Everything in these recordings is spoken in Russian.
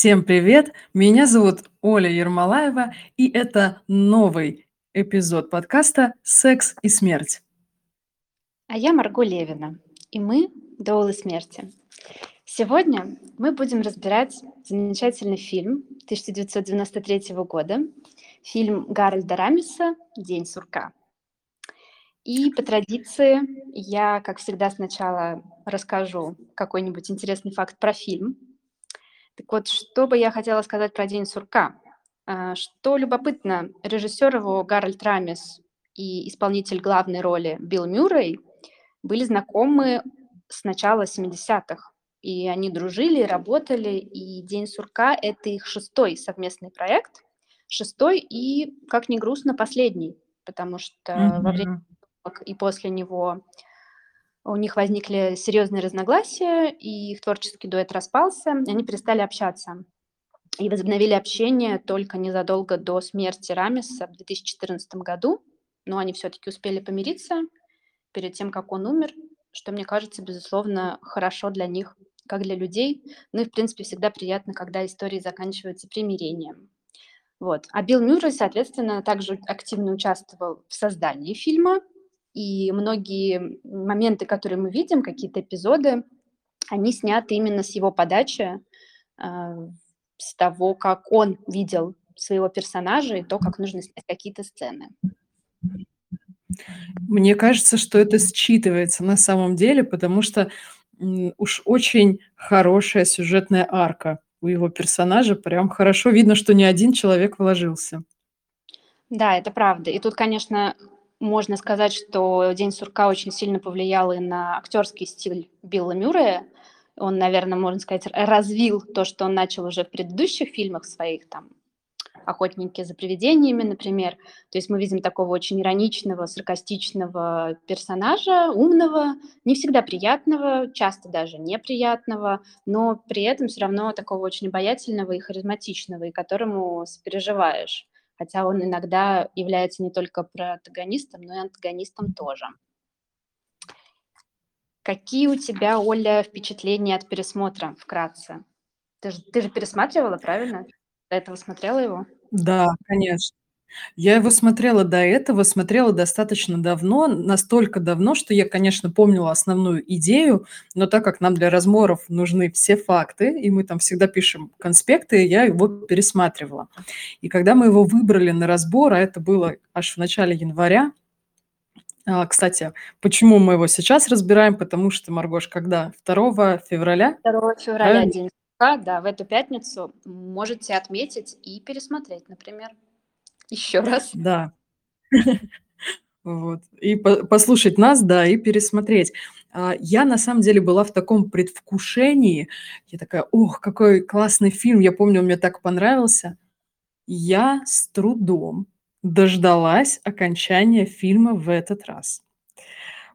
Всем привет! Меня зовут Оля Ермолаева, и это новый эпизод подкаста «Секс и смерть». А я Марго Левина, и мы «Доулы смерти». Сегодня мы будем разбирать замечательный фильм 1993 года, фильм Гарольда Рамиса «День сурка». И по традиции я, как всегда, сначала расскажу какой-нибудь интересный факт про фильм – так вот, что бы я хотела сказать про «День сурка». А, что любопытно, режиссер его Гарольд Рамис и исполнитель главной роли Билл Мюррей были знакомы с начала 70-х. И они дружили, работали, и «День сурка» — это их шестой совместный проект. Шестой и, как ни грустно, последний, потому что mm-hmm. во время и после него у них возникли серьезные разногласия, и их творческий дуэт распался, они перестали общаться. И возобновили общение только незадолго до смерти Рамиса в 2014 году, но они все-таки успели помириться перед тем, как он умер, что, мне кажется, безусловно, хорошо для них, как для людей. Ну и, в принципе, всегда приятно, когда истории заканчиваются примирением. Вот. А Билл Мюррей, соответственно, также активно участвовал в создании фильма, и многие моменты, которые мы видим, какие-то эпизоды, они сняты именно с его подачи, а, с того, как он видел своего персонажа и то, как нужно снять какие-то сцены. Мне кажется, что это считывается на самом деле, потому что уж очень хорошая сюжетная арка у его персонажа. Прям хорошо видно, что не один человек вложился. Да, это правда. И тут, конечно, можно сказать, что «День сурка» очень сильно повлиял и на актерский стиль Билла Мюррея. Он, наверное, можно сказать, развил то, что он начал уже в предыдущих фильмах своих, там, «Охотники за привидениями», например. То есть мы видим такого очень ироничного, саркастичного персонажа, умного, не всегда приятного, часто даже неприятного, но при этом все равно такого очень обаятельного и харизматичного, и которому сопереживаешь хотя он иногда является не только протагонистом, но и антагонистом тоже. Какие у тебя, Оля, впечатления от пересмотра вкратце? Ты же, ты же пересматривала, правильно? До этого смотрела его? Да, конечно. Я его смотрела до этого, смотрела достаточно давно, настолько давно, что я, конечно, помнила основную идею, но так как нам для разборов нужны все факты, и мы там всегда пишем конспекты, я его пересматривала. И когда мы его выбрали на разбор, а это было аж в начале января, а, кстати, почему мы его сейчас разбираем? Потому что, Маргош, когда? 2 февраля? 2 февраля, правильно? день да, в эту пятницу можете отметить и пересмотреть, например. Еще раз. Да. Вот. И по послушать нас, да, и пересмотреть. А, я на самом деле была в таком предвкушении. Я такая: "Ох, какой классный фильм!" Я помню, он мне так понравился. Я с трудом дождалась окончания фильма в этот раз.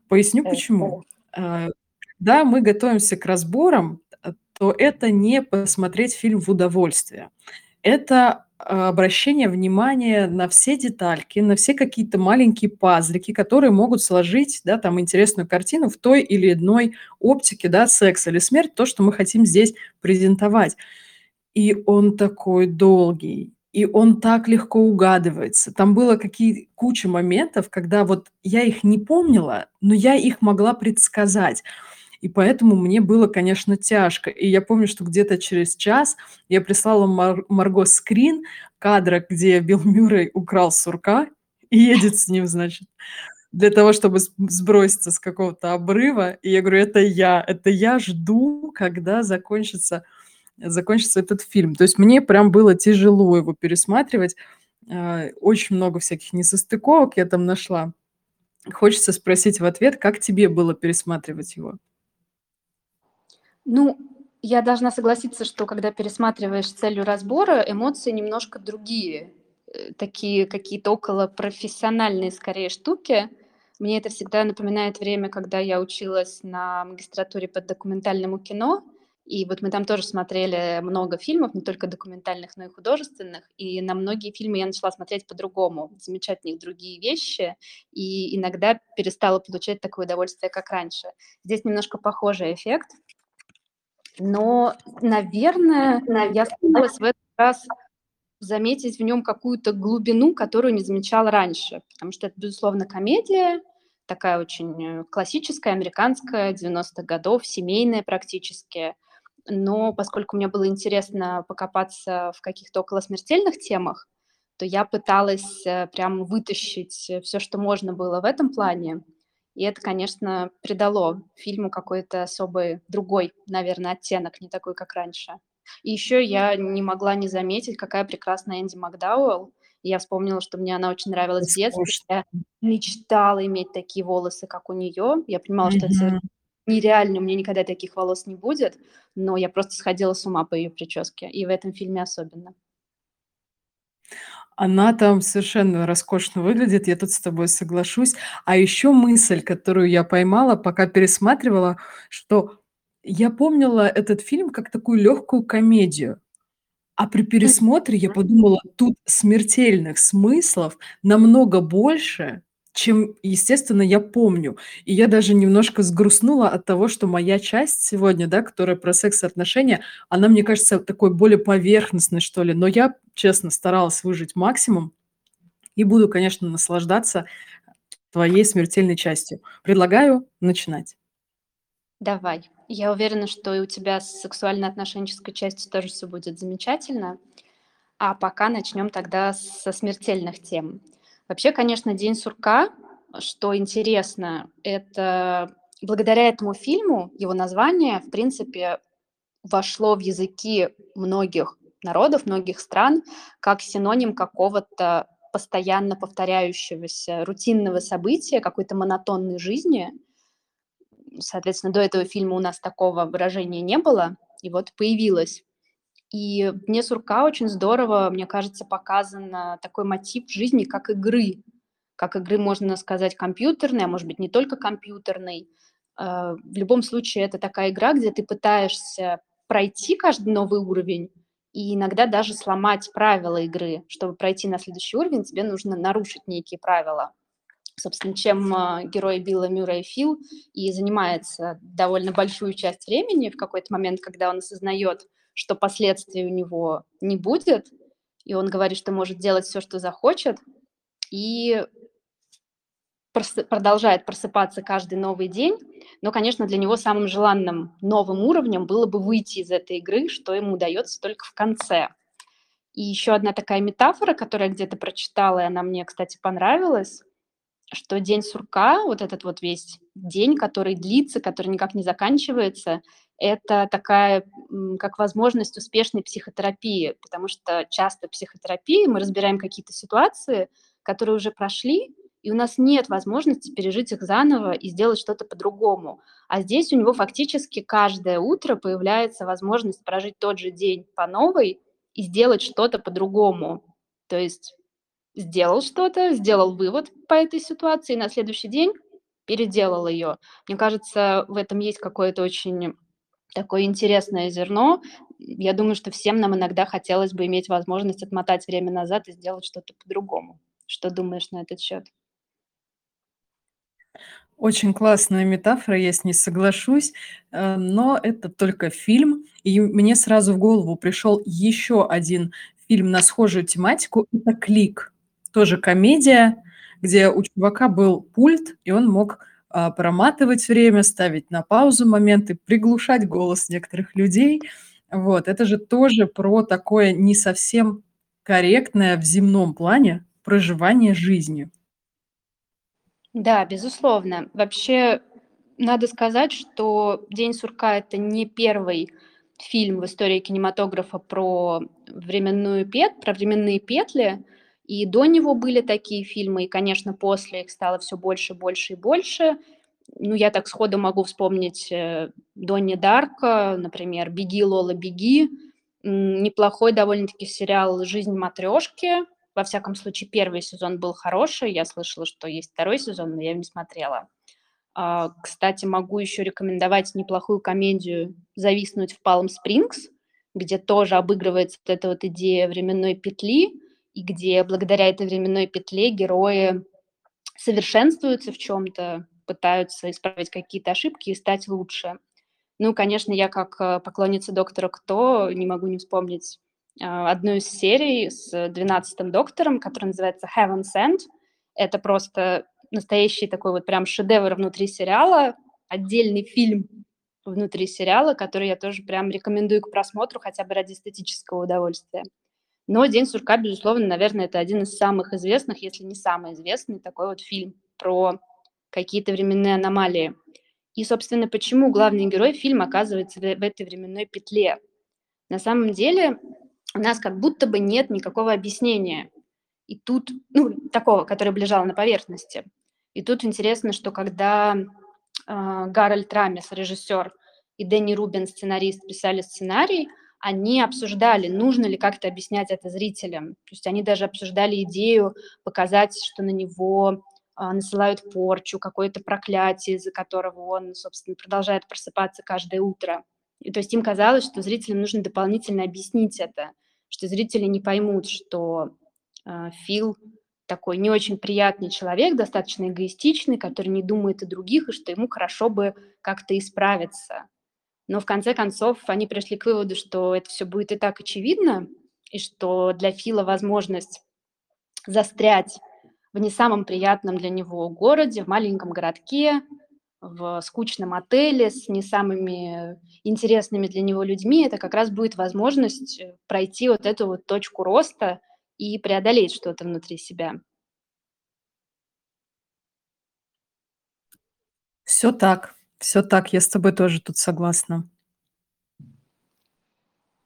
Поясню почему. А, когда мы готовимся к разборам, э, то это не посмотреть фильм в удовольствие. Это обращение внимания на все детальки, на все какие-то маленькие пазлики, которые могут сложить, да, там интересную картину в той или иной оптике, да, секс или смерть, то, что мы хотим здесь презентовать. И он такой долгий, и он так легко угадывается. Там было какие куча моментов, когда вот я их не помнила, но я их могла предсказать. И поэтому мне было, конечно, тяжко. И я помню, что где-то через час я прислала Мар Марго скрин кадра, где Билл Мюррей украл сурка и едет с ним, значит, для того, чтобы сброситься с какого-то обрыва. И я говорю: "Это я, это я жду, когда закончится закончится этот фильм". То есть мне прям было тяжело его пересматривать. А, очень много всяких несостыковок я там нашла. Хочется спросить в ответ, как тебе было пересматривать его? Ну, я должна согласиться, что когда пересматриваешь целью разбора, эмоции немножко другие, э, такие какие-то около профессиональные скорее штуки. Мне это всегда напоминает время, когда я училась на магистратуре по документальному кино, и вот мы там тоже смотрели много фильмов, не только документальных, но и художественных, и на многие фильмы я начала смотреть по-другому, замечать в них другие вещи, и иногда перестала получать такое удовольствие, как раньше. Здесь немножко похожий эффект, Но, наверное, я старалась в этот раз заметить в нем какую-то глубину, которую не замечала раньше, потому что это, безусловно, комедия, такая очень э, классическая, американская, 90-х годов, семейная практически. Но поскольку мне было интересно покопаться в каких-то околосмертельных темах, то я пыталась э, прям вытащить все, что можно было в этом плане. И это, конечно, придало фильму какой-то особый, другой, наверное, оттенок, не такой, как раньше. И еще я не могла не заметить, какая прекрасная Энди Макдауэлл. И я вспомнила, что мне она очень нравилась в детстве. Я мечтала иметь такие волосы, как у нее. Я понимала, что это нереально, у меня никогда таких волос не будет, но я просто сходила с ума по ее прическе, и в этом фильме особенно. Она там совершенно роскошно выглядит, я тут с тобой соглашусь. А еще мысль, которую я поймала, пока пересматривала, что я помнила этот фильм как такую легкую комедию. А при пересмотре я подумала, тут смертельных смыслов намного больше, чем, естественно, я помню. И я даже немножко сгрустнула от того, что моя часть сегодня, да, которая про секс-отношения, она, мне кажется, такой более поверхностной, что ли. Но я, честно, старалась выжить максимум и буду, конечно, наслаждаться твоей смертельной частью. Предлагаю начинать. Давай. Я уверена, что и у тебя с сексуально-отношенческой частью тоже все будет замечательно. А пока начнем тогда со смертельных тем. Вообще, конечно, День сурка, что интересно, это благодаря этому фильму его название, в принципе, вошло в языки многих народов, многих стран, как синоним какого-то постоянно повторяющегося рутинного события, какой-то монотонной жизни – соответственно, до этого фильма у нас такого выражения не было, и вот появилось. И мне сурка очень здорово, мне кажется, показан такой мотив жизни, как игры. Как игры, можно сказать, компьютерной, а может быть, не только компьютерной. Э, в любом случае, это такая игра, где ты пытаешься пройти каждый новый уровень, и иногда даже сломать правила игры. Чтобы пройти на следующий уровень, тебе нужно нарушить некие правила собственно, чем а, герой Билла Мюррея Фил и занимается довольно большую часть времени в какой-то момент, когда он осознает, что последствий у него не будет, и он говорит, что может делать все, что захочет, и продолжает просыпаться каждый новый день, но, конечно, для него самым желанным новым уровнем было бы выйти из этой игры, что ему удается только в конце. И еще одна такая метафора, которую я где-то прочитала, и она мне, кстати, понравилась, что день сурка, вот этот вот весь день, который длится, который никак не заканчивается, это такая как возможность успешной психотерапии, потому что часто в психотерапии мы разбираем какие-то ситуации, которые уже прошли, и у нас нет возможности пережить их заново и сделать что-то по-другому. А здесь у него фактически каждое утро появляется возможность прожить тот же день по новой и сделать что-то по-другому. То есть сделал что-то, сделал вывод по этой ситуации, и на следующий день переделал ее. Мне кажется, в этом есть какое-то очень такое интересное зерно. Я думаю, что всем нам иногда хотелось бы иметь возможность отмотать время назад и сделать что-то по-другому. Что думаешь на этот счет? Очень классная метафора, я с ней соглашусь, э, но это только фильм. И мне сразу в голову пришел еще один фильм на схожую тематику. Это «Клик». Тоже комедия, где у чувака был пульт, и он мог а, проматывать время, ставить на паузу моменты, приглушать голос некоторых людей. Вот, это же тоже про такое не совсем корректное в земном плане проживание жизни. Да, безусловно. Вообще, надо сказать, что «День сурка» — это не первый фильм в истории кинематографа про временную пет, про временные петли. И до него были такие фильмы, и, конечно, после их стало все больше, больше и больше. Ну, я так сходу могу вспомнить э, Донни Дарка, например, «Беги, Лола, беги». Неплохой довольно-таки сериал «Жизнь матрешки». Во всяком случае, первый сезон был хороший. Я слышала, что есть второй сезон, но я его не смотрела. А, кстати, могу еще рекомендовать неплохую комедию «Зависнуть в Палм Спрингс», где тоже обыгрывается вот эта вот идея временной петли – и где благодаря этой временной петле герои совершенствуются в чем-то, пытаются исправить какие-то ошибки и стать лучше. Ну, конечно, я как э, поклонница доктора Кто не могу не вспомнить а, одну из серий с двенадцатым доктором, которая называется Heaven Sent. Это просто настоящий такой вот прям шедевр внутри сериала, отдельный фильм внутри сериала, который я тоже прям рекомендую к просмотру хотя бы ради эстетического удовольствия. Но «День сурка», безусловно, наверное, это один из самых известных, если не самый известный такой вот фильм про какие-то временные аномалии. И, собственно, почему главный герой фильма оказывается в этой временной петле? На самом деле у нас как будто бы нет никакого объяснения. И тут, ну, такого, которое лежало на поверхности. И тут интересно, что когда э, Гарольд Рамес, режиссер, и Дэнни Рубин, сценарист, писали сценарий, они обсуждали, нужно ли как-то объяснять это зрителям. То есть они даже обсуждали идею показать, что на него а, насылают порчу, какое-то проклятие, из-за которого он, собственно, продолжает просыпаться каждое утро. И, то есть им казалось, что зрителям нужно дополнительно объяснить это, что зрители не поймут, что э, Фил такой не очень приятный человек, достаточно эгоистичный, который не думает о других, и что ему хорошо бы как-то исправиться. Но в конце концов они пришли к выводу, что это все будет и так очевидно, и что для Фила возможность застрять в не самом приятном для него городе, в маленьком городке, в скучном отеле с не самыми интересными для него людьми, это как раз будет возможность э, пройти вот эту вот точку роста и преодолеть что-то внутри себя. Все так, все так, я с тобой тоже тут согласна.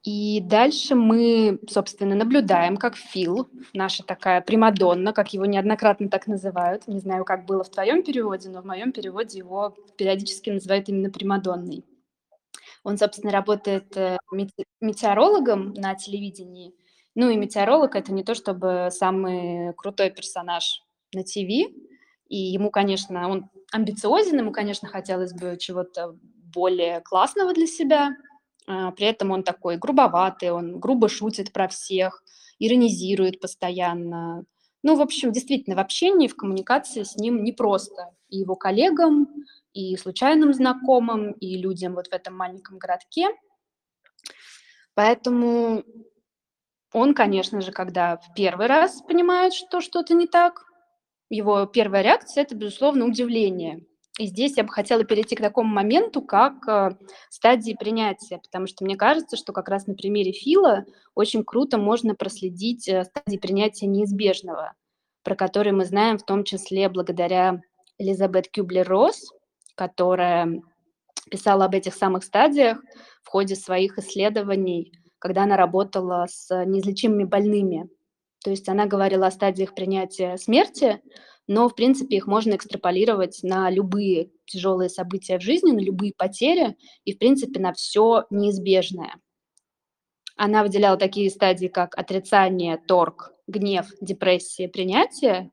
И дальше мы, собственно, наблюдаем, как Фил, наша такая примадонна, как его неоднократно так называют. Не знаю, как было в твоем переводе, но в моем переводе его периодически называют именно примадонной. Он, собственно, работает э, метеорологом на телевидении. Ну и метеоролог — это не то чтобы самый крутой персонаж на ТВ. И ему, конечно, он амбициозен, ему, конечно, хотелось бы чего-то более классного для себя — а, при этом он такой грубоватый, он грубо шутит про всех, иронизирует постоянно. Ну, в общем, действительно, в общении, в коммуникации с ним непросто. И его коллегам, и случайным знакомым, и людям вот в этом маленьком городке. Поэтому он, конечно же, когда в первый раз понимает, что что-то не так, его первая реакция – это, безусловно, удивление. И здесь я бы хотела перейти к такому моменту, как э, стадии принятия, потому что мне кажется, что как раз на примере Фила очень круто можно проследить э, стадии принятия неизбежного, про которые мы знаем в том числе благодаря Элизабет Кюблер-Росс, которая писала об этих самых стадиях в ходе своих исследований, когда она работала с неизлечимыми больными. То есть она говорила о стадиях принятия смерти, но, в принципе, их можно экстраполировать на любые тяжелые события в жизни, на любые потери и, в принципе, на все неизбежное. Она выделяла такие стадии, как отрицание, торг, гнев, депрессия, принятие.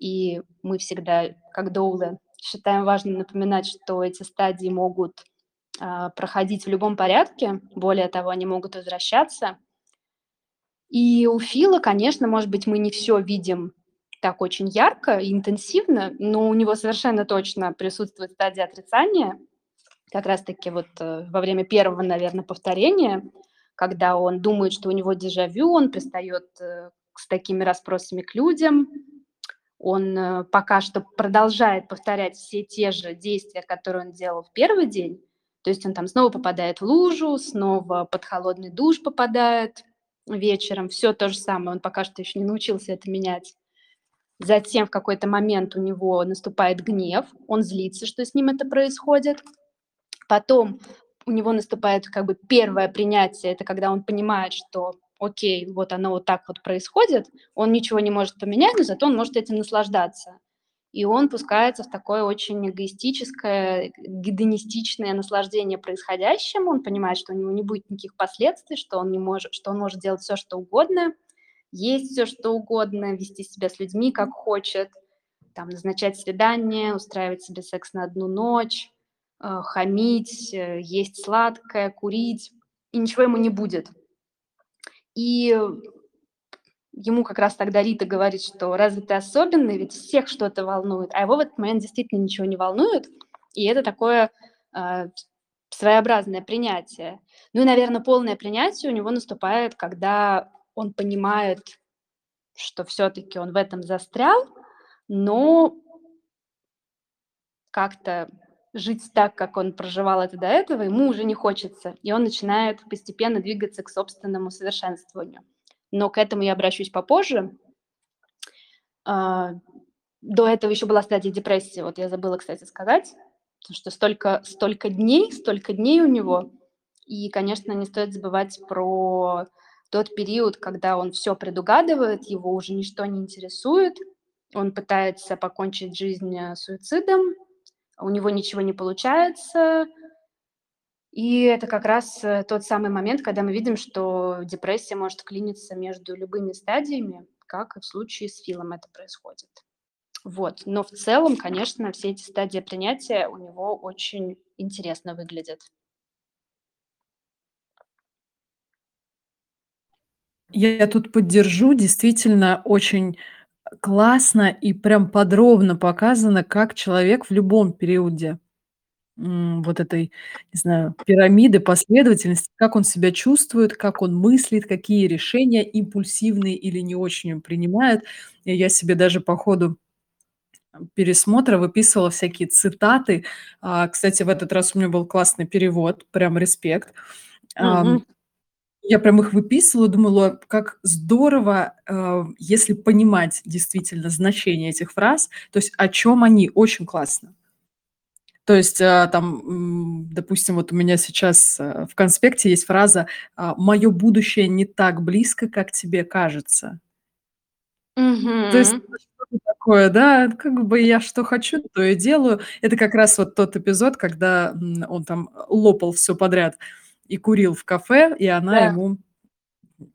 И мы всегда, как доулы, считаем важным напоминать, что эти стадии могут э, проходить в любом порядке. Более того, они могут возвращаться. И у Фила, конечно, может быть, мы не все видим так очень ярко и интенсивно, но у него совершенно точно присутствует стадия отрицания, как раз-таки вот э, во время первого, наверное, повторения, когда он думает, что у него дежавю, он пристает э, с такими расспросами к людям, он э, пока что продолжает повторять все те же действия, которые он делал в первый день, то есть он там снова попадает в лужу, снова под холодный душ попадает вечером, все то же самое, он пока что еще не научился это менять. Затем в какой-то момент у него наступает гнев, он злится, что с ним это происходит. Потом у него наступает как бы первое принятие, это когда он понимает, что окей, вот оно вот так вот происходит, он ничего не может поменять, но зато он может этим наслаждаться. И он пускается в такое очень эгоистическое, гедонистичное наслаждение происходящим. Он понимает, что у него не будет никаких последствий, что он, не может, что он может делать все, что угодно – есть все что угодно, вести себя с людьми как хочет, там, назначать свидание, устраивать себе секс на одну ночь, э, хамить, э, есть сладкое, курить, и ничего ему не будет. И ему как раз тогда Рита говорит, что разве ты особенный, ведь всех что-то волнует, а его в этот момент действительно ничего не волнует, и это такое э, своеобразное принятие. Ну и, наверное, полное принятие у него наступает, когда он понимает, что все-таки он в этом застрял, но как-то жить так, как он проживал это до этого, ему уже не хочется, и он начинает постепенно двигаться к собственному совершенствованию. Но к этому я обращусь попозже. А, до этого еще была стадия депрессии, вот я забыла, кстати, сказать, что столько, столько дней, столько дней у него, и, конечно, не стоит забывать про тот период, когда он все предугадывает, его уже ничто не интересует, он пытается покончить жизнь э, суицидом, у него ничего не получается. И это как раз э, тот самый момент, когда мы видим, что депрессия может вклиниться между любыми стадиями, как и в случае с Филом это происходит. Вот. Но в целом, конечно, все эти стадии принятия у него очень интересно выглядят. Я тут поддержу. Действительно, очень классно и прям подробно показано, как человек в любом периоде вот этой, не знаю, пирамиды последовательности, как он себя чувствует, как он мыслит, какие решения импульсивные или не очень он принимает. И я себе даже по ходу пересмотра выписывала всякие цитаты. А, кстати, в этот раз у меня был классный перевод, прям респект. Мгм. Я прям их выписывала, думала, как здорово, э, если понимать действительно значение этих фраз, то есть о чем они, очень классно. То есть, э, там, допустим, вот у меня сейчас э, в конспекте есть фраза а, «Мое будущее не так близко, как тебе кажется». То есть такое, да, как бы я что хочу, то и делаю. Это как раз вот тот эпизод, когда, он там лопал все подряд и курил в кафе, и она Да. ему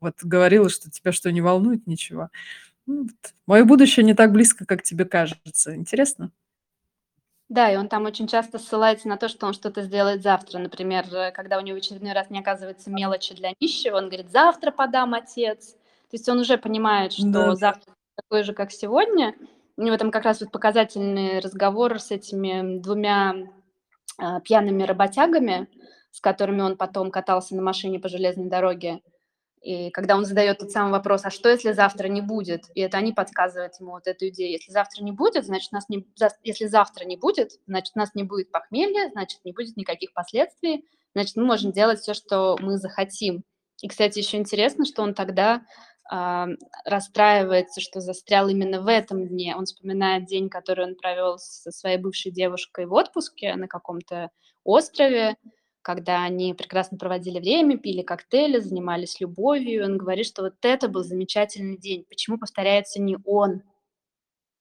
вот говорила, что тебя что, не волнует ничего? Ну вот, мое будущее не так близко, как тебе кажется. Интересно? Да, и он там очень часто ссылается на то, что он что-то сделает завтра. Например, э, когда у него в очередной раз не оказывается мелочи для нищего, он говорит: "Завтра подам, отец". То есть он уже понимает, что Да-да. завтра такой же, как сегодня. У него там как раз вот показательный разговор с этими двумя а, пьяными работягами, с которыми он потом катался на машине по железной дороге. И когда он задает тот самый вопрос: "А что, если завтра не будет?" И это они подсказывают ему вот эту идею. Если завтра не будет, значит, нас не если завтра не будет, значит, нас не будет похмелья, значит, не будет никаких последствий, значит, мы можем делать все, что мы захотим. И, кстати, еще интересно, что он тогда, а, расстраивается, что застрял именно в этом дне. Он вспоминает день, который он провел со своей бывшей девушкой в отпуске на каком-то острове, когда они прекрасно проводили время, пили коктейли, занимались любовью. И он говорит, что вот это был замечательный день. Почему повторяется не он?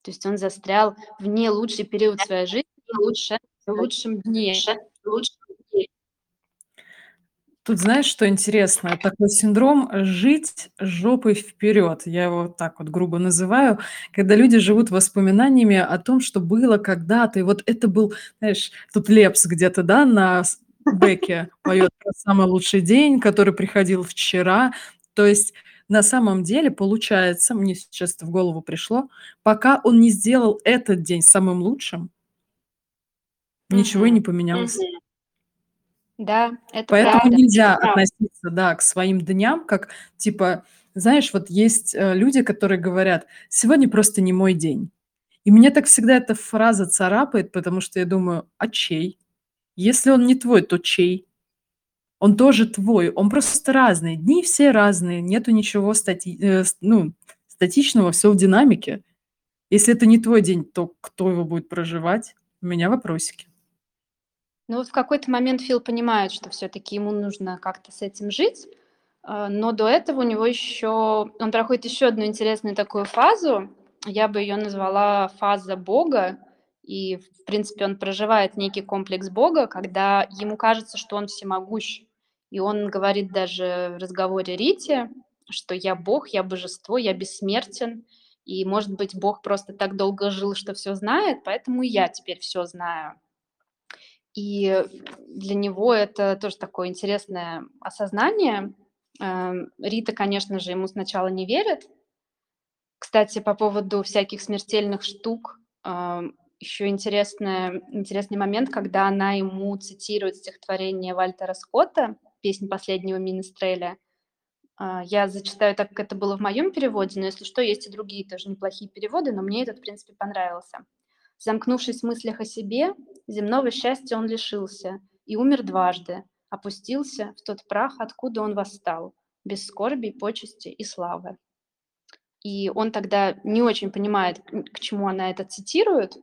То есть он застрял в не лучший период своей жизни, в лучше в лучшем дне. Тут знаешь, что интересно? Такой синдром жить жопой вперед. Я его так вот грубо называю, когда люди живут воспоминаниями о том, что было когда-то. И вот это был, знаешь, тут Лепс где-то, да, на бэке поет про самый лучший день, который приходил вчера. То есть на самом деле получается, мне сейчас это в голову пришло, пока он не сделал этот день самым лучшим ничего и Мгм. не поменялось. Мгм. Да, это Поэтому правда, нельзя это относиться, да, к своим дням как, типа, знаешь, вот есть, э, люди, которые говорят: "Сегодня просто не мой день". И мне так всегда эта фраза царапает, потому что я думаю: "А чей? Если он не твой, то чей? Он тоже твой, он просто разный. Дни все разные, нету ничего стати э, ну, статичного, всё в динамике. Если это не твой день, то кто его будет проживать? У меня вопросики. Ну, вот в какой-то момент Фил понимает, что все-таки ему нужно как-то с этим жить, а, но до этого у него еще он проходит еще одну интересную такую фазу. Я бы ее назвала фаза Бога. И, в принципе, он проживает некий комплекс Бога, когда ему кажется, что он всемогущ. И он говорит даже в разговоре Рите, что я Бог, я божество, я бессмертен. И, может быть, Бог просто так долго жил, что все знает, поэтому и я теперь все знаю. И для него это тоже такое интересное осознание. Эм, Рита, конечно же, ему сначала не верит. Кстати, по поводу всяких смертельных штук, ам, еще интересный, интересный момент, когда она ему цитирует стихотворение Вальтера Скотта, песнь последнего Министреля. А, я зачитаю так, как это было в моем переводе, но если что, есть и другие тоже неплохие переводы, но мне этот, в принципе, понравился. Замкнувшись в мыслях о себе, земного счастья он лишился и умер дважды, опустился в тот прах, откуда он восстал, без скорби, почести и славы. И он тогда не очень понимает, к чему она это цитирует,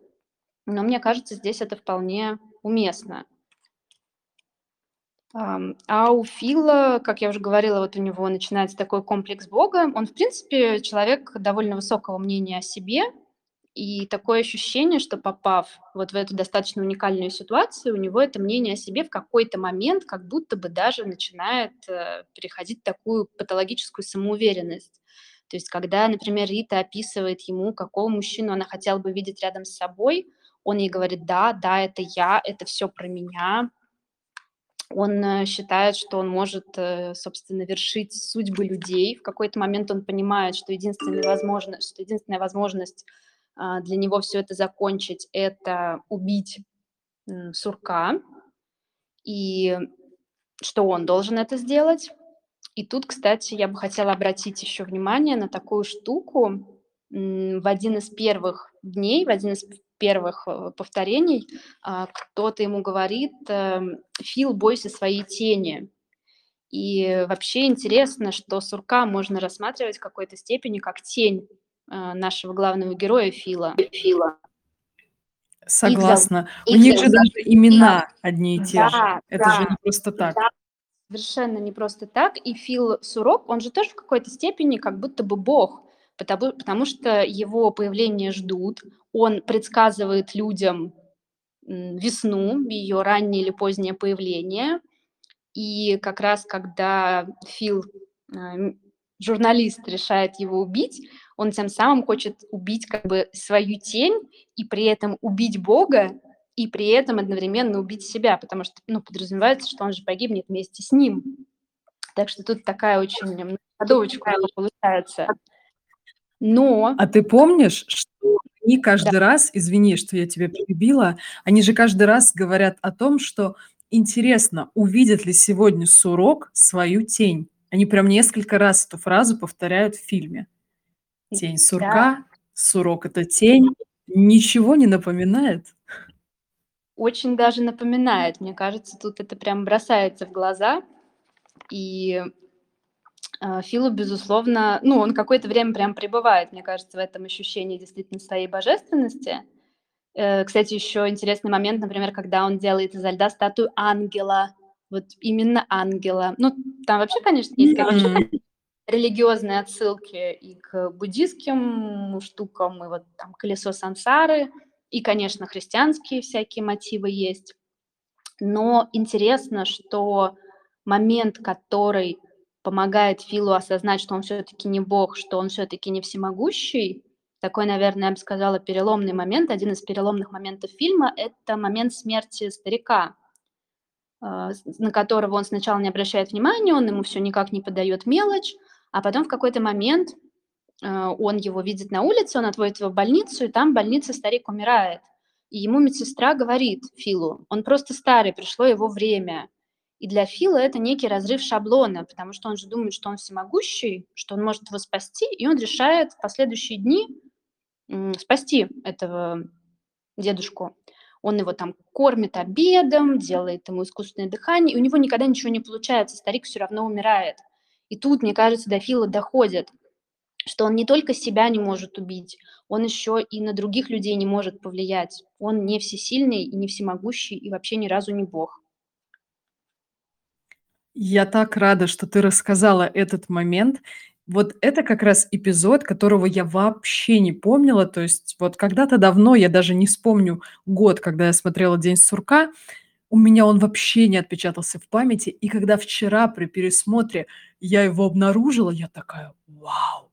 но мне кажется, здесь это вполне уместно. А у Фила, как я уже говорила, вот у него начинается такой комплекс Бога. Он, в принципе, человек довольно высокого мнения о себе, и такое ощущение, что попав вот в эту достаточно уникальную ситуацию, у него это мнение о себе в какой-то момент как будто бы даже начинает э, переходить в такую патологическую самоуверенность. То есть когда, например, Рита описывает ему, какого мужчину она хотела бы видеть рядом с собой, он ей говорит, да, да, это я, это все про меня. Он э, считает, что он может, э, собственно, вершить судьбы людей. В какой-то момент он понимает, что единственная возможность, что единственная возможность а, для него все это закончить, это убить сурка, и что он должен это сделать. И тут, кстати, я бы хотела обратить еще внимание на такую штуку. В один из первых дней, в один из первых э, повторений а, кто-то ему говорит эм, «Фил, бойся своей тени». И вообще интересно, что сурка можно рассматривать в какой-то степени как тень а, нашего главного героя Фила. Фила. Согласна. Их, У них же даже имена одни и те да, же. Это да, же не просто так. Да, совершенно не просто так. И Фил Сурок, он же тоже в какой-то степени как будто бы бог, потому, потому что его появление ждут. Он предсказывает людям весну, ее раннее или позднее появление. И как раз когда Фил, а, журналист, решает его убить, он тем самым хочет убить как бы свою тень и при этом убить Бога, и при этом одновременно убить себя, потому что, ну, подразумевается, что он же погибнет вместе с ним. Так что тут такая очень ходовочка получается. Но... А ты помнишь, что они каждый да. раз, извини, что я тебя перебила, они же каждый раз говорят о том, что интересно, увидит ли сегодня Сурок свою тень. Они прям несколько раз эту фразу повторяют в фильме. Тень сурка, да. сурок это тень. Ничего не напоминает? Очень даже напоминает. Мне кажется, тут это прям бросается в глаза. И Филу, безусловно, ну, он какое-то время прям пребывает, мне кажется, в этом ощущении действительно своей божественности. Э, кстати, еще интересный момент, например, когда он делает изо льда статую ангела, вот именно ангела. Ну, там вообще, конечно, есть mm-hmm религиозные отсылки и к буддийским штукам, и вот там колесо сансары, и, конечно, христианские всякие мотивы есть. Но интересно, что момент, который помогает Филу осознать, что он все-таки не бог, что он все-таки не всемогущий, такой, наверное, я бы сказала, переломный момент, один из переломных моментов фильма, это момент смерти старика, а, на которого он сначала не обращает внимания, он ему все никак не подает мелочь, а потом в какой-то момент э, он его видит на улице, он отводит его в больницу, и там в больнице старик умирает. И ему медсестра говорит Филу, он просто старый, пришло его время. И для Фила это некий разрыв шаблона, потому что он же думает, что он всемогущий, что он может его спасти, и он решает в последующие дни спасти этого дедушку. Он его там кормит обедом, делает ему искусственное дыхание, и у него никогда ничего не получается, старик все равно умирает. И тут, мне кажется, до Фила доходит, что он не только себя не может убить, он еще и на других людей не может повлиять. Он не всесильный и не всемогущий, и вообще ни разу не бог. Я так рада, что ты рассказала этот момент. Вот это как раз эпизод, которого я вообще не помнила. То есть вот когда-то давно, я даже не вспомню год, когда я смотрела «День сурка», у меня он вообще не отпечатался в памяти. И когда вчера при пересмотре я его обнаружила, я такая, вау.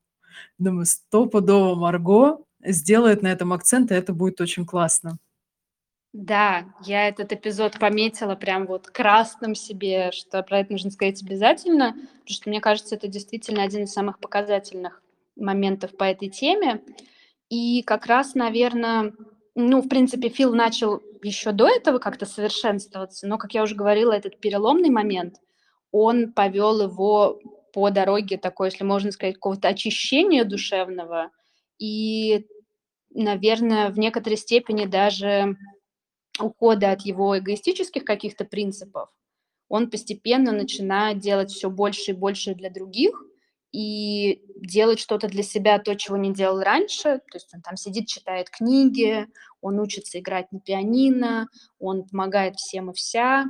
Думаю, стопудово Марго сделает на этом акцент, и это будет очень классно. Да, я этот эпизод пометила прям вот красным себе, что про это нужно сказать обязательно, потому что мне кажется, это действительно один из самых показательных моментов по этой теме. И как раз, наверное, Ну, в принципе, Фил начал еще до этого как-то совершенствоваться, но, как я уже говорила, этот переломный момент, он повел его по дороге такой, если можно сказать, какого-то очищения душевного и, наверное, в некоторой степени даже ухода от его эгоистических каких-то принципов. Он постепенно начинает делать все больше и больше для других и делать что-то для себя, то, чего не делал раньше. То есть он там сидит, читает книги, он учится играть на пианино, он помогает всем и вся.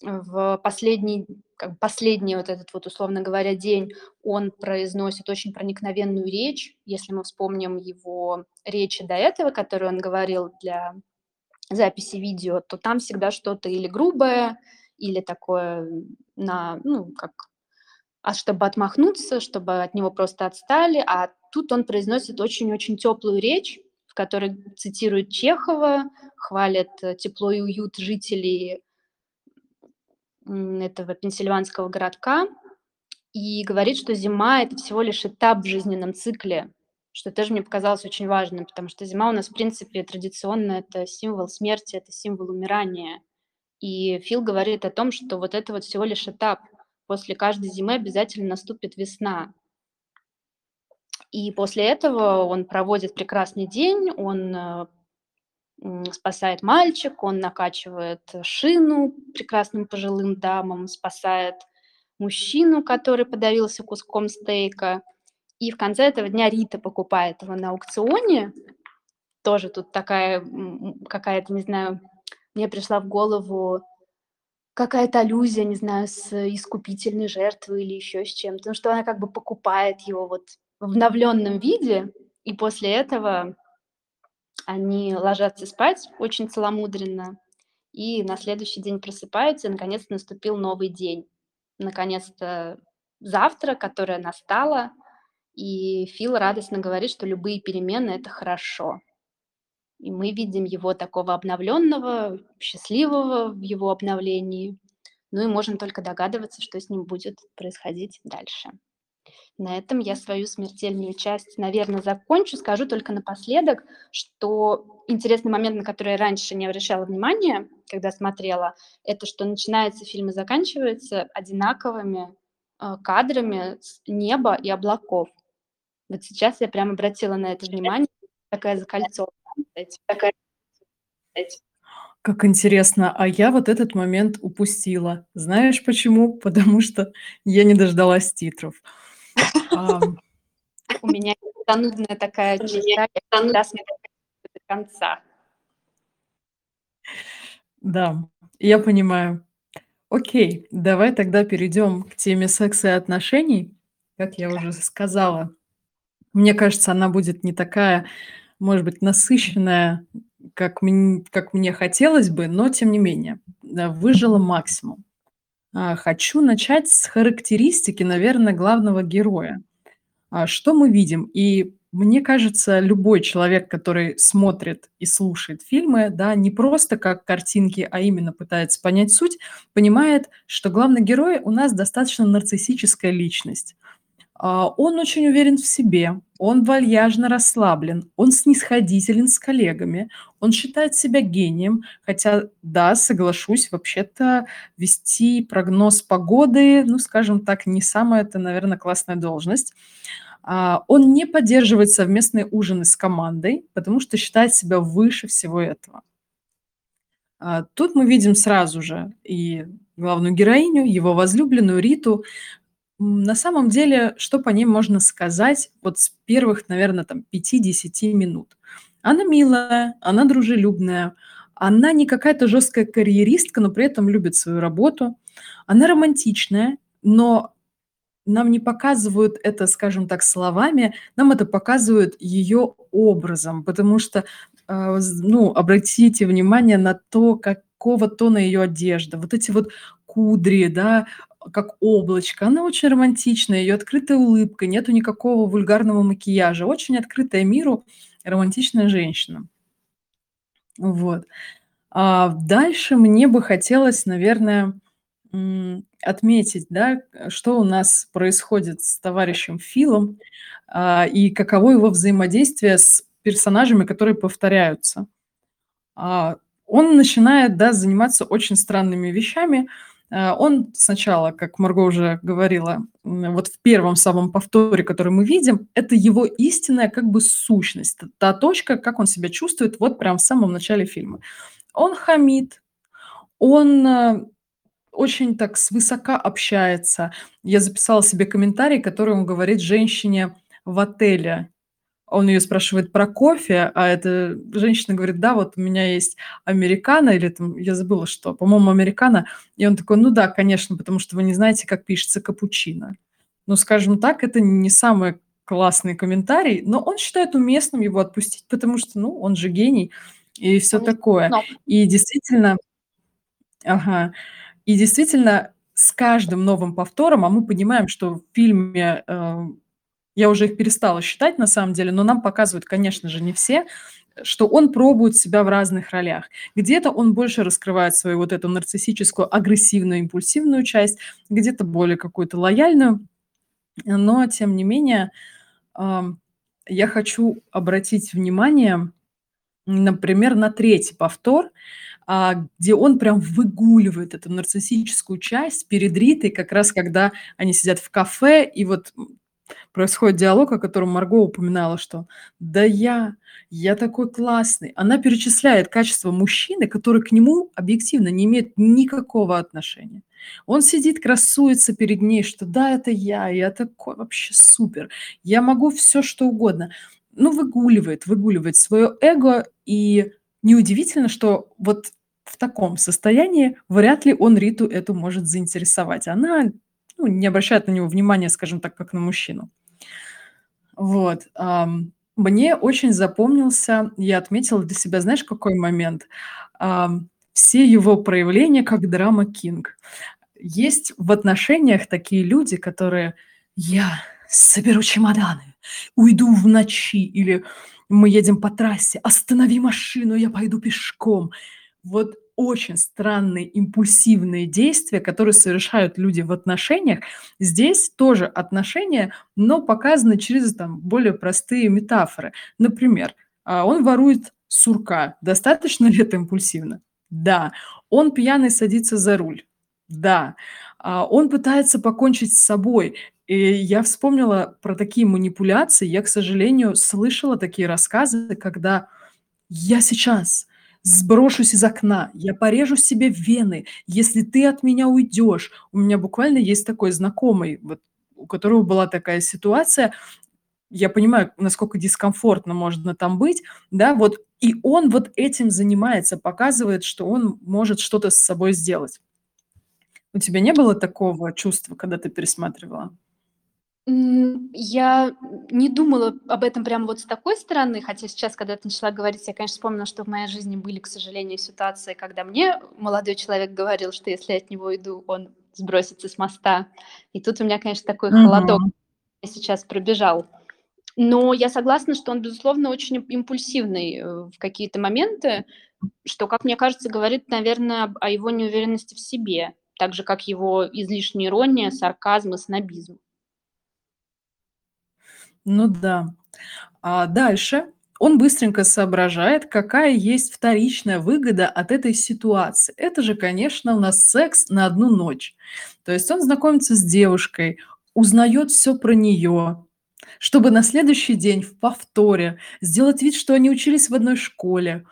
В последний, как последний вот этот вот, условно говоря, день он произносит очень проникновенную речь. Если мы вспомним его речи до этого, которые он говорил для записи видео, то там всегда что-то или грубое, или такое на, ну, как а чтобы отмахнуться, чтобы от него просто отстали, а тут он произносит очень-очень теплую речь, в которой цитирует Чехова, хвалит э, тепло и уют жителей этого пенсильванского городка и говорит, что зима – это всего лишь этап в жизненном цикле, что тоже мне показалось очень важным, потому что зима у нас, в принципе, традиционно это символ смерти, это символ умирания. И Фил говорит о том, что вот это вот всего лишь этап – после каждой зимы обязательно наступит весна. И после этого он проводит прекрасный день, он э, спасает мальчик, он накачивает шину прекрасным пожилым дамам, спасает мужчину, который подавился куском стейка. И в конце этого дня Рита покупает его на аукционе. Тоже тут такая какая-то, не знаю, мне пришла в голову какая-то аллюзия, не знаю, с искупительной жертвой или еще с чем-то, ну, что она как бы покупает его вот в обновленном виде, и после этого они ложатся спать очень целомудренно, и на следующий день просыпаются, и наконец-то наступил новый день. Наконец-то завтра, которое настало, и Фил радостно говорит, что любые перемены – это хорошо. И мы видим его такого обновленного, счастливого в его обновлении. Ну и можем только догадываться, что с ним будет происходить дальше. На этом я свою смертельную часть, наверное, закончу. Скажу только напоследок, что интересный момент, на который я раньше не обращала внимания, когда смотрела, это что начинается фильм и заканчивается одинаковыми э, кадрами с неба и облаков. Вот сейчас я прям обратила на это внимание, такая закольцовка такая Как интересно, а я вот этот момент упустила. Знаешь почему? Потому что я не дождалась титров. У меня занудная такая черта, я до конца. Да, я понимаю. Окей, давай тогда перейдем к теме секса и отношений. Как я уже сказала, мне кажется, она будет не такая может быть, насыщенная, как, мне, как мне хотелось бы, но тем не менее, выжила максимум. А, хочу начать с характеристики, наверное, главного героя. А, что мы видим? И мне кажется, любой человек, который смотрит и слушает фильмы, да, не просто как картинки, а именно пытается понять суть, понимает, что главный герой у нас достаточно нарциссическая личность. А, он очень уверен в себе, он вальяжно расслаблен, он снисходителен с коллегами, он считает себя гением, хотя, да, соглашусь, вообще-то вести прогноз погоды, ну, скажем так, не самая это, наверное, классная должность. А, он не поддерживает совместные ужины с командой, потому что считает себя выше всего этого. А, тут мы видим сразу же и главную героиню, его возлюбленную Риту, на самом деле, что по ней можно сказать вот с первых, наверное, там 5-10 минут? Она милая, она дружелюбная, она не какая-то жесткая карьеристка, но при этом любит свою работу. Она романтичная, но нам не показывают это, скажем так, словами, нам это показывают ее образом, потому что, э, ну, обратите внимание на то, какого тона ее одежда, вот эти вот кудри, да, как облачко. Она очень романтичная, ее открытая улыбка, нету никакого вульгарного макияжа. Очень открытая миру романтичная женщина. Вот. А дальше мне бы хотелось, наверное, отметить, да, что у нас происходит с товарищем Филом а, и каково его взаимодействие с персонажами, которые повторяются. А, он начинает, да, заниматься очень странными вещами. А, он сначала, как Марго уже говорила, вот в первом самом повторе, который мы видим, это его истинная как бы сущность, та точка, как он себя чувствует вот прям в самом начале фильма. Он хамит, он, э, очень так свысока общается. Я записала себе комментарий, который он говорит женщине в отеле. Он её спрашивает про кофе, а эта женщина говорит: "Да, вот у меня есть американо", или там я забыла что, по-моему, американо. И он такой: "Ну да, конечно, потому что вы не знаете, как пишется капучино". Ну, скажем так, это не самый классный комментарий, но он считает уместным его отпустить, потому что, ну, он же гений и не такое. И действительно Ага. И действительно, с каждым новым повтором, а мы понимаем, что в фильме, э, я уже их перестала считать на самом деле, но нам показывают, конечно же, не все, что он пробует себя в разных ролях. Где-то он больше раскрывает свою вот эту нарциссическую, агрессивную, импульсивную часть, где-то более какую-то лояльную. Но тем не менее, я хочу обратить внимание, например, на 3 повтор, а, где он прям выгуливает эту нарциссическую часть перед Ритой, как раз когда они сидят в кафе, и вот, происходит диалог, о котором Марго упоминала, что: "Да я, я такой классный". Она перечисляет качества мужчины, которые к нему объективно не имеют никакого отношения. Он сидит, красуется перед ней, что: "Да, это я, я такой вообще супер, я могу всё, что угодно". Ну, выгуливает, выгуливает своё эго, и неудивительно, что вот в таком состоянии вряд ли он Риту эту может заинтересовать. Она, ну, не обращает на него внимания, скажем так, как на мужчину. Вот, мне очень запомнился, я отметила для себя, знаешь, какой момент? Все его проявления как драма-кинг. Есть в отношениях такие люди, которые: "Я соберу чемоданы, уйду в ночи", или "Мы едем по трассе, останови машину, я пойду пешком". Вот очень странные импульсивные действия, которые совершают люди в отношениях. Здесь тоже отношения, но показаны через, там, более простые метафоры. Например, а, он ворует сурка. Достаточно ли это импульсивно? Да. Он пьяный садится за руль. Да. А, он пытается покончить с собой. И я вспомнила про такие манипуляции. Я, к сожалению, слышала такие рассказы, когда: "Я сейчас сброшусь из окна, я порежу себе вены, если ты от меня уйдешь". У меня буквально есть такой знакомый, вот у которого была такая ситуация. Я понимаю, насколько дискомфортно можно там быть, да, вот. И он вот этим занимается, показывает, что он может что-то с собой сделать. У тебя не было такого чувства, когда ты пересматривала? Я, не думала об этом прямо вот с такой стороны, хотя сейчас, когда ты начала говорить, я, конечно, вспомнила, что в моей жизни были, к сожалению, ситуации, когда мне молодой человек говорил, что если я от него уйду, он сбросится с моста. И тут у меня, конечно, такой холодок Мгм. сейчас пробежал. Но я согласна, что он, безусловно, очень им импульсивный, э, в какие-то моменты, что, как мне кажется, говорит, наверно, об о его неуверенности в себе, так же, как его излишняя ирония, сарказм и снобизм. Ну да. А дальше он быстренько соображает, какая есть вторичная выгода от этой ситуации. Это же, конечно, у нас секс на 1 ночь. То есть он знакомится с девушкой, узнает всё про неё, чтобы на следующий день в повторе сделать вид, что они учились в одной школе.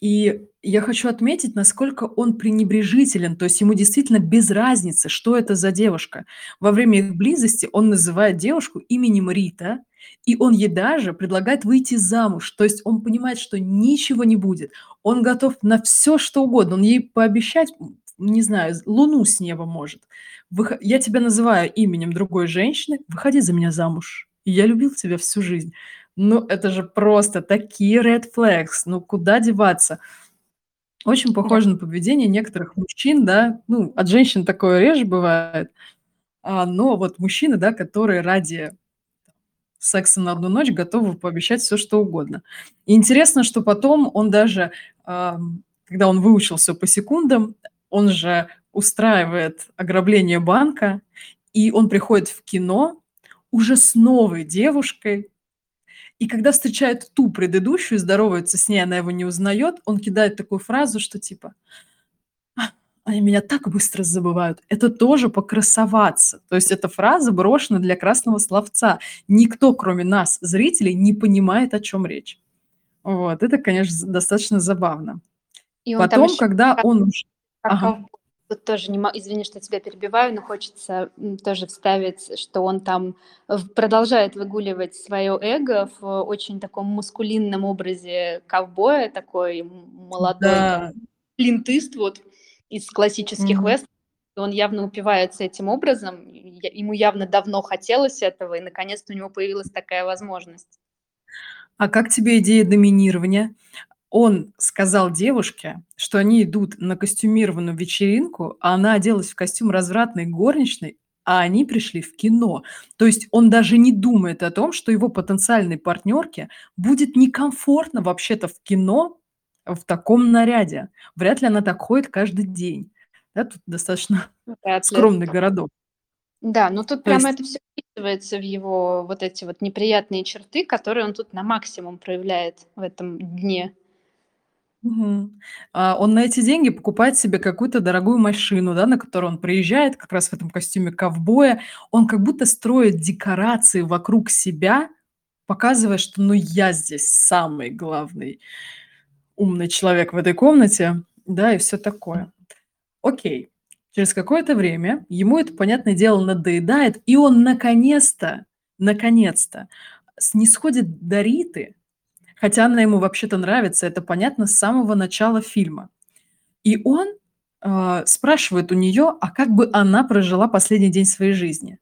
И я хочу отметить, насколько он пренебрежителен, то есть ему действительно без разницы, что это за девушка. Во время их близости он называет девушку именем Рита, и он ей даже предлагает выйти замуж. То есть он понимает, что ничего не будет. Он готов на всё, что угодно. Он ей пообещать, не знаю, луну с неба может. Вых "Я тебя называю именем другой женщины, выходи за меня замуж. Я любил тебя всю жизнь". Ну, это же просто такие red flags, ну, куда деваться? Очень Да. похоже на поведение некоторых мужчин, да. Ну, от женщин такое реже бывает. А, но вот мужчины, да, которые ради секса на 1 ночь готовы пообещать всё, что угодно. И интересно, что потом он даже, когда он выучил всё по секундам, он же устраивает ограбление банка, и он приходит в кино уже с новой девушкой. И когда встречает ту предыдущую, здоровается с ней, она его не узнает, он кидает такую фразу, что типа: "А, они меня так быстро забывают". Это тоже покрасоваться. То есть эта фраза брошена для красного словца. Никто, кроме нас, зрителей, не понимает, о чём речь. Вот. Это, конечно, достаточно забавно. И он Потом, когда как он как Ага. Тут тоже не мо извини, что тебя перебиваю, но хочется, тоже вставить, что он там продолжает выгуливать своё эго в очень таком маскулинном образе ковбоя, такой молодой Да. Клинт Иствуд из классических Мгм. вестернов. И он явно упивается этим образом. Ему явно давно хотелось этого, и наконец-то у него появилась такая возможность. А как тебе идея доминирования? Он сказал девушке, что они идут на костюмированную вечеринку, а она оделась в костюм развратной горничной, а они пришли в кино. То есть он даже не думает о том, что его потенциальной партнёрке будет некомфортно вообще-то в кино в таком наряде. Вряд ли она так ходит каждый день. Да, тут достаточно Вряд ли. скромный городок. Да, ну тут То прямо есть это всё вписывается в его вот эти вот неприятные черты, которые он тут на максимум проявляет в этом дне. Мгм. А, он на эти деньги покупает себе какую-то дорогую машину, да, на которой он приезжает как раз в этом костюме ковбоя. Он как будто строит декорации вокруг себя, показывая, что, ну, я здесь самый главный умный человек в этой комнате, да, и всё такое. Окей. Через какое-то время ему это, понятное дело, надоедает, и он наконец-то, наконец-то снисходит до Риты, хотя она ему вообще-то нравится, это понятно с самого начала фильма. И он, а, спрашивает у неё, а как бы она прожила последний день своей жизни.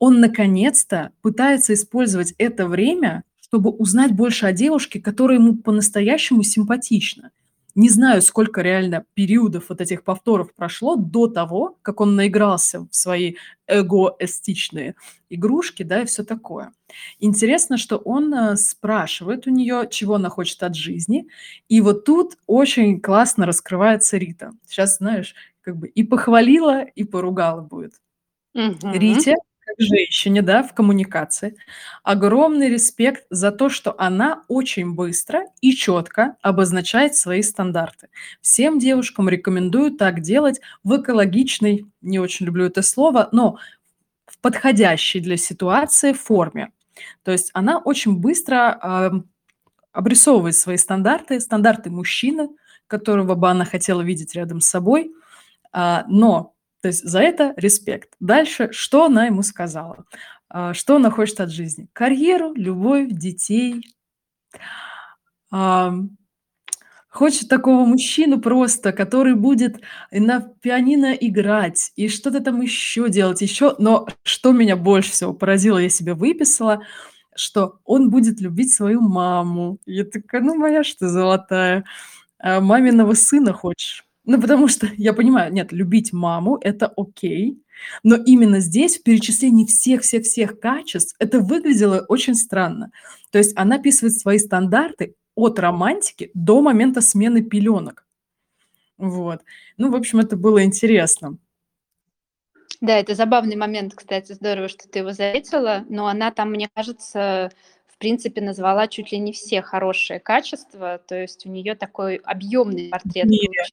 Он наконец-то пытается использовать это время, чтобы узнать больше о девушке, которая ему по-настоящему симпатична. Не знаю, сколько реально периодов вот этих повторов прошло до того, как он наигрался в свои эгоистичные игрушки, да, и всё такое. Интересно, что он, э, спрашивает у неё, чего она хочет от жизни, и вот тут очень классно раскрывается Рита. Щас, знаешь, как бы и похвалила, и поругала будет. Мгм. Рите, как женщине, да, в коммуникации, огромный респект за то, что она очень быстро и чётко обозначает свои стандарты. Всем девушкам рекомендую так делать в экологичной, не очень люблю это слово, но в подходящей для ситуации форме. То есть она очень быстро, ам, обрисовывает свои стандарты, стандарты мужчины, которого бы она хотела видеть рядом с собой. А, но, то есть за это респект. Дальше, что она ему сказала? А, что она хочет от жизни? Карьеру, любовь, детей. Хочет такого мужчину просто, который будет на пианино играть и что-то там ещё делать, ещё. Но что меня больше всего поразило, я себе выписала, что он будет любить свою маму. Я такая: "Ну, моя ты золотая, а, маминого сына хочешь?" Ну, потому что я понимаю, нет, любить маму- это окей, но именно здесь, в перечислении всех всех всех качеств, это выглядело очень странно. То есть она описывает свои стандарты от романтики до момента смены пелёнок. Вот. Ну, в общем, это было интересно. Да, это забавный момент, кстати, здорово, что ты его заметила, но она там, мне кажется, в принципе, назвала чуть ли не все хорошие качества, то есть у неё такой объёмный портрет получ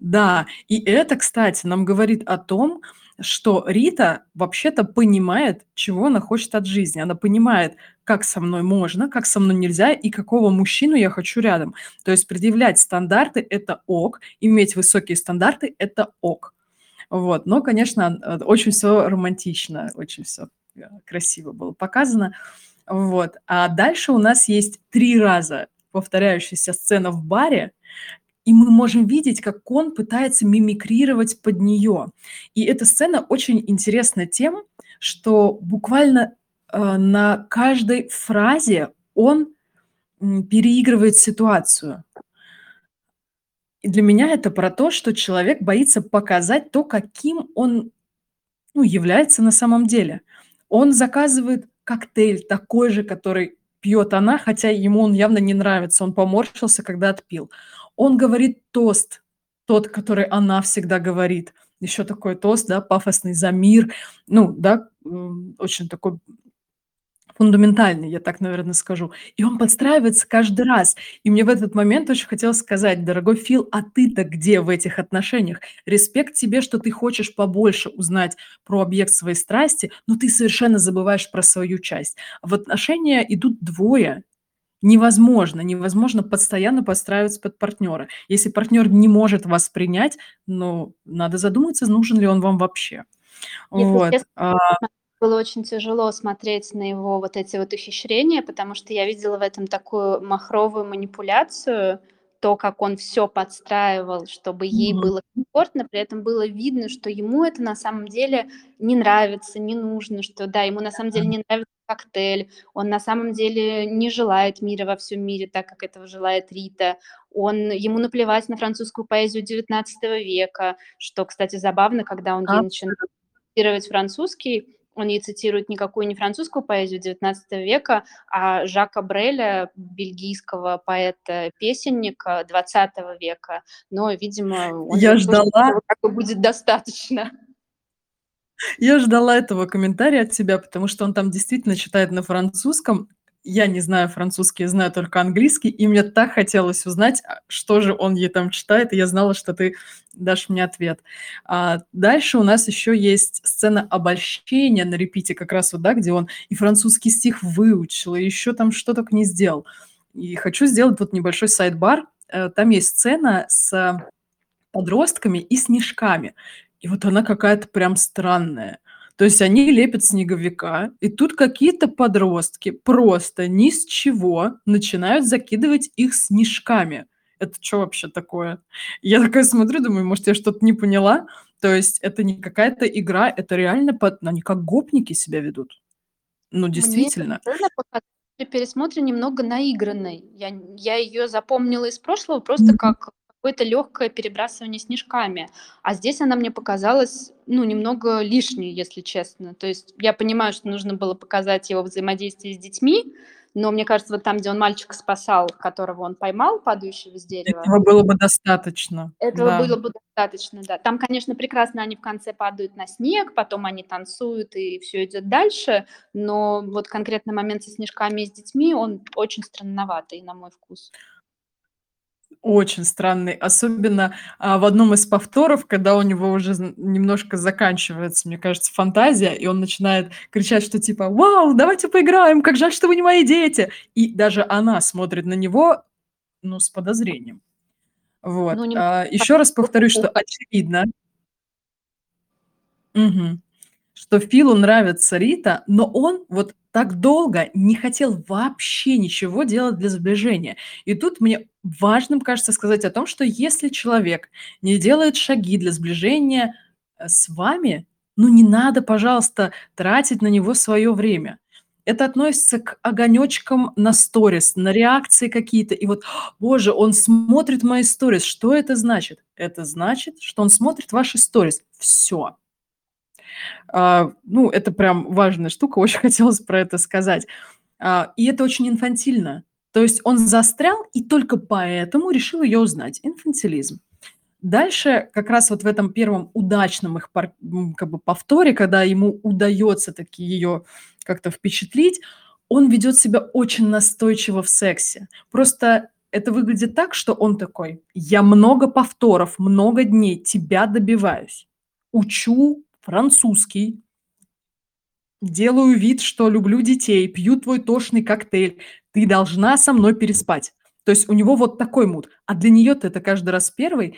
Да, и это, кстати, нам говорит о том, что Рита вообще-то понимает, чего она хочет от жизни. Она понимает, как со мной можно, как со мной нельзя и какого мужчину я хочу рядом. То есть предъявлять стандарты- это ок, иметь высокие стандарты- это ок. Вот. Но, конечно, э, очень всё романтично, очень всё, э, красиво было показано. Вот. А дальше у нас есть 3 раза повторяющаяся сцена в баре, и мы можем видеть, как он пытается мимикрировать под неё. И эта сцена очень интересна тем, что буквально, э, на каждой фразе он, переигрывает ситуацию. И для меня это про то, что человек боится показать то, каким он, ну, является на самом деле. Он заказывает коктейль такой же, который пьёт она, хотя ему он явно не нравится. Он поморщился, когда отпил. Он говорит тост, тот, который она всегда говорит. Ещё такой тост, да, пафосный за мир. Ну да, очень такой Фундаментальный, я так, наверно, скажу. И он подстраивается каждый раз. И мне в этот момент очень хотелось сказать: "Дорогой Фил, а ты-то где в этих отношениях? Респект тебе, что ты хочешь побольше узнать про объект своей страсти, но ты совершенно забываешь про свою часть". В отношения идут двое. Невозможно невозможно постоянно подстраиваться под партнёра. Если партнёр не может вас принять, ну, надо задуматься, нужен ли он вам вообще. Если Вот, честно, а было очень тяжело смотреть на его вот эти вот ухищрения, потому что я видела в этом такую махровую манипуляцию. То, как он всё подстраивал, чтобы ей Мгм. было комфортно, при этом было видно, что ему это на самом деле не нравится, не нужно, что да, ему на самом деле не нравится коктейль, он на самом деле не желает мира во всем мире так, как этого желает Рита. Он ему наплевать на французскую поэзию XIX века, что, кстати, забавно, когда он ей начинает французский, он ей цитирует никакую не французскую поэзию XIX века, а Жака Бреля, бельгийского поэта-песенника XX века. Но, видимо, он Я ждала как бы будет достаточно. я ждала этого комментария от тебя, потому что он там действительно читает на французском. Я не знаю французский, знаю только английский, и мне так хотелось узнать, а, что же он ей там читает, и я знала, что ты дашь мне ответ. А, дальше у нас ещё есть сцена обольщения на репите, как раз вот, да, где он и французский стих выучил, и ещё там что тока не сделал. И хочу сделать тут небольшой сайд-бар. Э, там есть сцена с подростками и снежками. И вот она какая-то прям странная. То есть они лепят снеговика, и тут какие-то подростки просто ни с чего начинают закидывать их снежками. Это чё вообще такое? Я такая смотрю, думаю, может, я что-то не поняла? То есть это не какая-то игра, это реально под они как гопники себя ведут. Ну, Мне действительно. показалась при пересмотре немного наигранной. Я я её запомнила из прошлого просто Мгм. как какое-то лёгкое перебрасывание снежками, а здесь она мне показалась, ну, немного лишней, если честно. То есть я понимаю, что нужно было показать его взаимодействие с детьми, но мне кажется, вот там, где он мальчика спасал, которого он поймал, падающего с дерева Этого было бы достаточно, этого да. было бы достаточно, да. Там, конечно, прекрасно они в конце падают на снег, потом они танцуют, и всё идёт дальше, но вот конкретно момент со снежками и с детьми, он очень странноватый, на мой вкус. Очень странный, особенно, а, в одном из повторов, когда у него уже немножко заканчивается, мне кажется, фантазия, и он начинает кричать, что типа: "Вау, давайте поиграем! Как жаль, что вы не мои дети!" И даже она смотрит на него, ну, с подозрением. Ну, Вот, нем а, ещё раз повторюсь, что очевидно Мгм. Что Филу нравится Рита, но он вот так долго не хотел вообще ничего делать для сближения. И тут мне важным кажется сказать о том, что если человек не делает шаги для сближения, э, с вами, ну, не надо, пожалуйста, тратить на него своё время. Это относится к огонёчкам на сторис, на реакции какие-то. И вот: "Боже, он смотрит мои сторис". Что это значит? Это значит, что он смотрит ваши сторис. Всё. А, ну, это прям важная штука, очень хотелось про это сказать. А, и это очень инфантильно. То есть он застрял и только поэтому решил её узнать. Инфантилизм. Дальше как раз вот в этом первом удачном их как бы повторе, когда ему удаётся таки её как-то впечатлить, он ведёт себя очень настойчиво в сексе. Просто это выглядит так, что он такой: "Я много повторов, много дней тебя добиваюсь, учу французский" "делаю вид, что люблю детей, пью твой тошный коктейль. Ты должна со мной переспать". То есть у него вот такой муд. А для неё-то это каждый раз первый.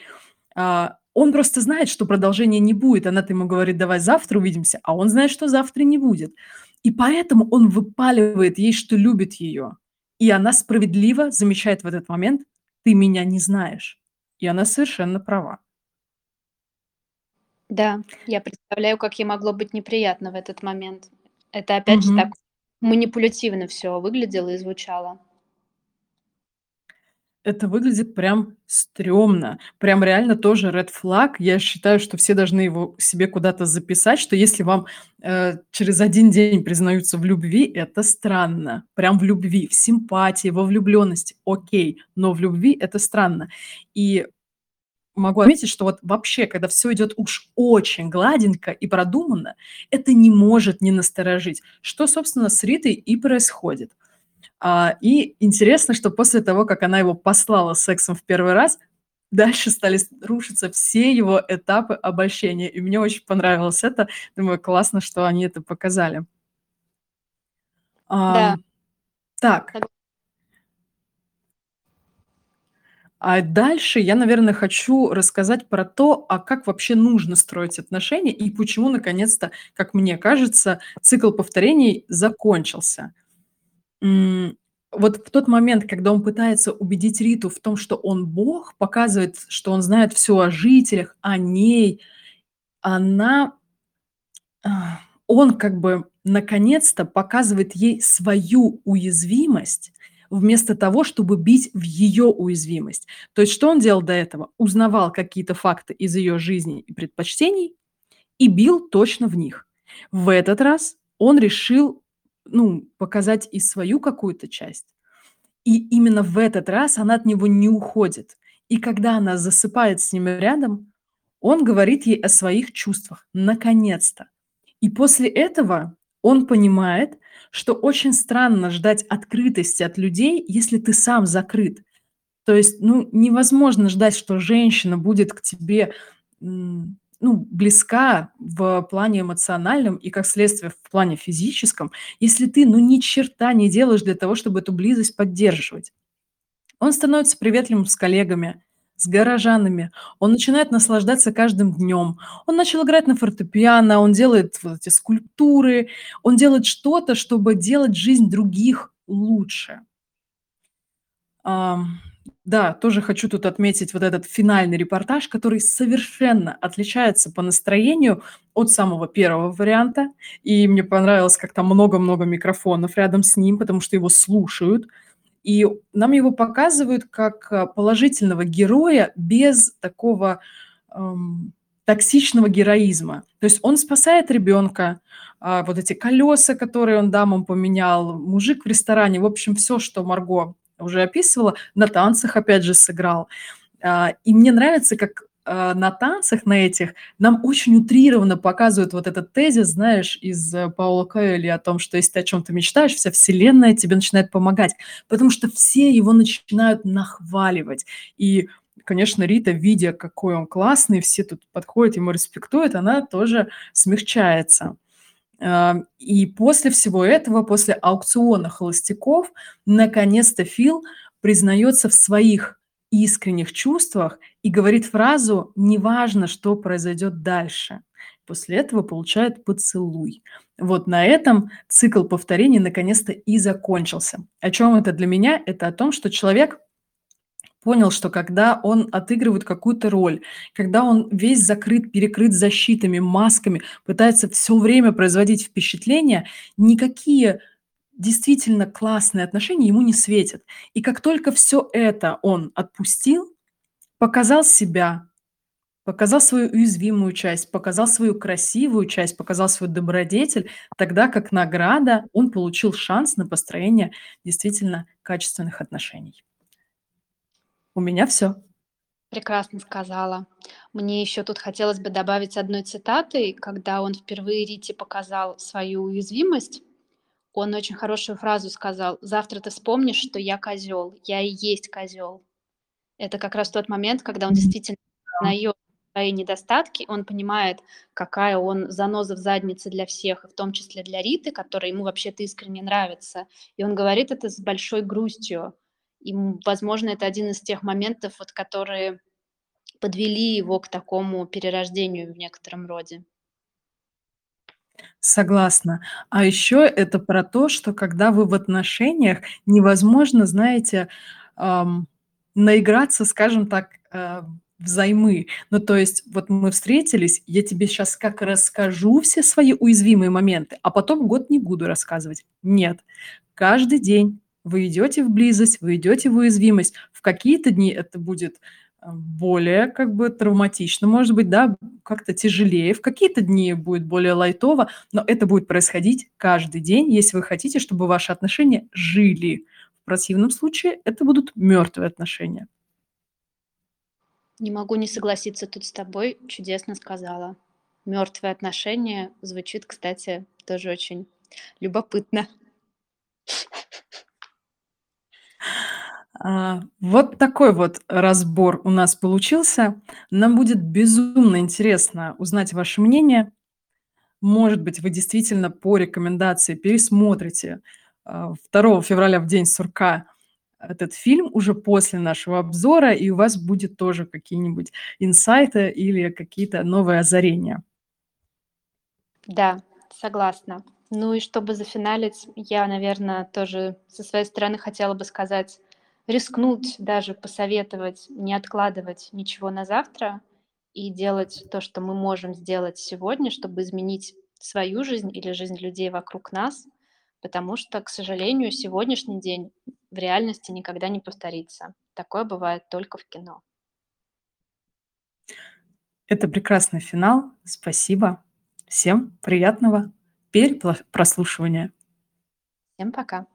А, он просто знает, что продолжения не будет. Она-то ему говорит: "Давай завтра увидимся", а он знает, что завтра не будет. И поэтому он выпаливает ей, что любит её. И она справедливо замечает в этот момент: "Ты меня не знаешь". И она совершенно права. Да, я представляю, как ей могло быть неприятно в этот момент. Это опять же так Мгм. манипулятивно всё выглядело и звучало. Это выглядит прям стрёмно. Прям реально тоже ред флаг. Я считаю, что все должны его себе куда-то записать, что если вам, э, через 1 день признаются в любви, это странно. Прям в любви, в симпатии, во влюблённости- окей, но в любви- это странно. И могу отметить, что вот вообще, когда всё идёт уж очень гладенько и продуманно, это не может не насторожить, что, собственно, с Ритой и происходит. А, и интересно, что после того, как она его послала сексом в 1 раз, дальше стали рушиться все его этапы обольщения. И мне очень понравилось это. Думаю, классно, что они это показали. Да. Ам, так. Так. А дальше я, наверно, хочу рассказать про то, а как вообще нужно строить отношения и почему, наконец-то, как мне кажется, цикл повторений закончился. Вот в тот момент, когда он пытается убедить Риту в том, что он бог, показывает, что он знает всё о жителях, о ней, она а, он как бы наконец-то показывает ей свою уязвимость, вместо того, чтобы бить в её уязвимость. То есть что он делал до этого? Узнавал какие-то факты из её жизни и предпочтений и бил точно в них. В этот раз он решил, ну, показать и свою какую-то часть. И именно в этот раз она от него не уходит. И когда она засыпает с ним рядом, он говорит ей о своих чувствах, наконец-то. И после этого он понимает, что очень странно ждать открытости от людей, если ты сам закрыт. То есть, ну, невозможно ждать, что женщина будет к тебе, ну, близка в плане эмоциональном и, как следствие, в плане физическом, если ты, ну, ни черта не делаешь для того, чтобы эту близость поддерживать. Он становится приветливым с коллегами, с горожанами, он начинает наслаждаться каждым днем. Он начал играть на фортепиано, он делает вот эти скульптуры, он делает что-то, чтобы делать жизнь других лучше. Ам, да, тоже хочу тут отметить вот этот финальный репортаж, который совершенно отличается по настроению от самого 1 варианта. И мне понравилось, как там много-много микрофонов рядом с ним, потому что его слушают. И нам его показывают как, а, положительного героя без такого, ам, токсичного героизма. То есть он спасает ребёнка, а, вот эти колёса, которые он дамам поменял, мужик в ресторане, в общем, всё, что Марго уже описывала, на танцах опять же сыграл. А, и мне нравится, как, на танцах на этих нам очень утрированно показывают вот этот тезис, знаешь, из Паула Коэльо о том, что если ты о чём-то мечтаешь, вся вселенная тебе начинает помогать, потому что все его начинают нахваливать. И, конечно, Рита, видя, какой он классный, все тут подходят, ему респектуют, она тоже смягчается. Ам, и после всего этого, после аукциона холостяков, наконец-то Фил признаётся в своих искренних чувствах и говорит фразу: "Неважно, что произойдёт дальше". После этого получает поцелуй. Вот на этом цикл повторений наконец-то и закончился. О чём это для меня? Это о том, что человек понял, что когда он отыгрывает какую-то роль, когда он весь закрыт, перекрыт защитами, масками, пытается всё время производить впечатление, никакие действительно классные отношения ему не светят. И как только всё это он отпустил, показал себя, показал свою уязвимую часть, показал свою красивую часть, показал свою добродетель, тогда как награда он получил шанс на построение действительно качественных отношений. У меня всё. Прекрасно сказала. Мне ещё тут хотелось бы добавить одной цитатой. Когда он впервые Рите показал свою уязвимость, он очень хорошую фразу сказал: "Завтра ты вспомнишь, что я козёл, я и есть козёл". Это как раз тот момент, когда он действительно Да. осознаёт свои недостатки, он понимает, какая он заноза в заднице для всех, и в том числе для Риты, которая ему вообще-то искренне нравится. И он говорит это с большой грустью. И, возможно, это один из тех моментов, вот которые подвели его к такому перерождению в некотором роде. Согласна. А ещё это про то, что когда вы в отношениях, невозможно, знаете, ам, наиграться, скажем так, а, взаймы. Ну, то есть вот мы встретились, я тебе щас как расскажу все свои уязвимые моменты, а потом год не буду рассказывать. Нет. Каждый день вы идёте в близость, вы идёте в уязвимость. В какие-то дни это будет, более как бы травматично, может быть, да, как-то тяжелее, в какие-то дни будет более лайтово, но это будет происходить каждый день, если вы хотите, чтобы ваши отношения жили. В противном случае это будут мёртвые отношения. Не могу не согласиться тут с тобой, чудесно сказала. Мертвые отношения звучит, кстати, тоже очень любопытно. А, вот такой вот разбор у нас получился. Нам будет безумно интересно узнать ваше мнение. Может быть, вы действительно по рекомендации пересмотрите а, 2 февраля в день сурка этот фильм уже после нашего обзора, и у вас будет тоже какие-нибудь инсайты или какие-то новые озарения. Да, согласна. Ну и чтобы зафиналить, я, наверное, тоже со своей стороны хотела бы сказать, рискнуть даже посоветовать не откладывать ничего на завтра и делать то, что мы можем сделать сегодня, чтобы изменить свою жизнь или жизнь людей вокруг нас, потому что, к сожалению, сегодняшний день в реальности никогда не повторится. Такое бывает только в кино. Это прекрасный финал. Спасибо. Всем приятного перепрослушивания. Всем пока.